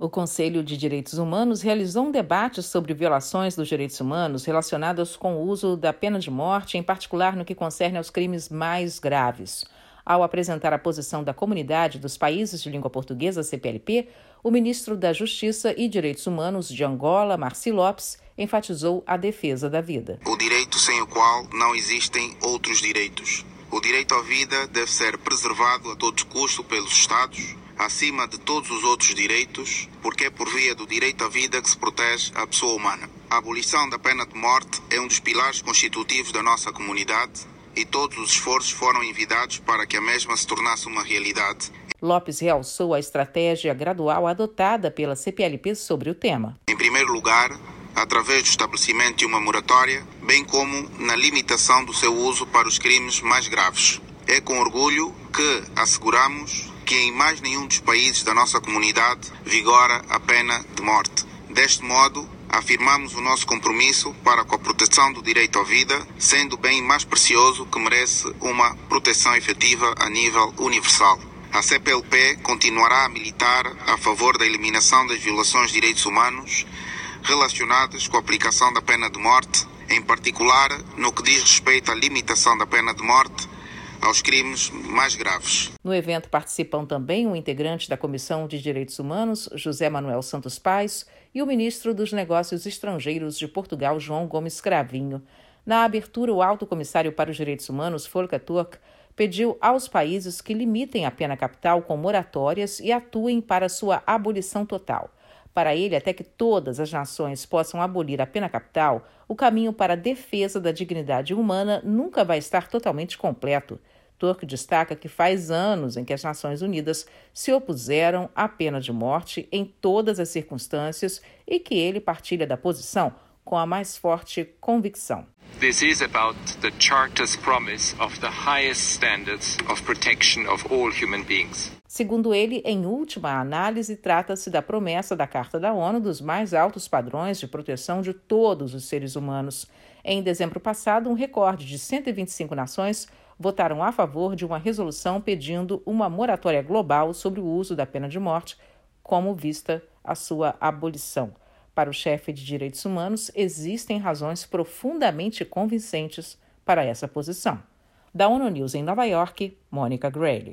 O Conselho de Direitos Humanos realizou um debate sobre violações dos direitos humanos relacionadas com o uso da pena de morte, em particular no que concerne aos crimes mais graves. Ao apresentar a posição da Comunidade dos Países de Língua Portuguesa, CPLP, o ministro da Justiça e Direitos Humanos de Angola, Marci Lopes, enfatizou a defesa da vida. O direito sem o qual não existem outros direitos. O direito à vida deve ser preservado a todo custo pelos Estados acima de todos os outros direitos, porque é por via do direito à vida que se protege a pessoa humana. A abolição da pena de morte é um dos pilares constitutivos da nossa comunidade e todos os esforços foram envidados para que a mesma se tornasse uma realidade. Lopes realçou a estratégia gradual adotada pela CPLP sobre o tema. Em primeiro lugar, através do estabelecimento de uma moratória, bem como na limitação do seu uso para os crimes mais graves. É com orgulho que asseguramos que em mais nenhum dos países da nossa comunidade vigora a pena de morte. Deste modo, afirmamos o nosso compromisso para com a proteção do direito à vida, sendo o bem mais precioso que merece uma proteção efetiva a nível universal. A CPLP continuará a militar a favor da eliminação das violações de direitos humanos relacionadas com a aplicação da pena de morte, em particular no que diz respeito à limitação da pena de morte aos crimes mais graves. No evento participam também o um integrante da Comissão de Direitos Humanos, José Manuel Santos Pais, e o ministro dos Negócios Estrangeiros de Portugal, João Gomes Cravinho. Na abertura, o alto comissário para os direitos humanos, Volker Turk, pediu aos países que limitem a pena capital com moratórias e atuem para sua abolição total. Para ele, até que todas as nações possam abolir a pena capital, o caminho para a defesa da dignidade humana nunca vai estar totalmente completo. Turk destaca que faz anos em que as Nações Unidas se opuseram à pena de morte em todas as circunstâncias e que ele partilha da posição com a mais forte convicção. This is about the Charter's promise of the highest standards of protection of all human beings. Segundo ele, em última análise, trata-se da promessa da Carta da ONU dos mais altos padrões de proteção de todos os seres humanos. Em dezembro passado, um recorde de 125 nações votaram a favor de uma resolução pedindo uma moratória global sobre o uso da pena de morte, como vista a sua abolição. Para o chefe de direitos humanos, existem razões profundamente convincentes para essa posição. Da ONU News em Nova York, Mônica Grayle.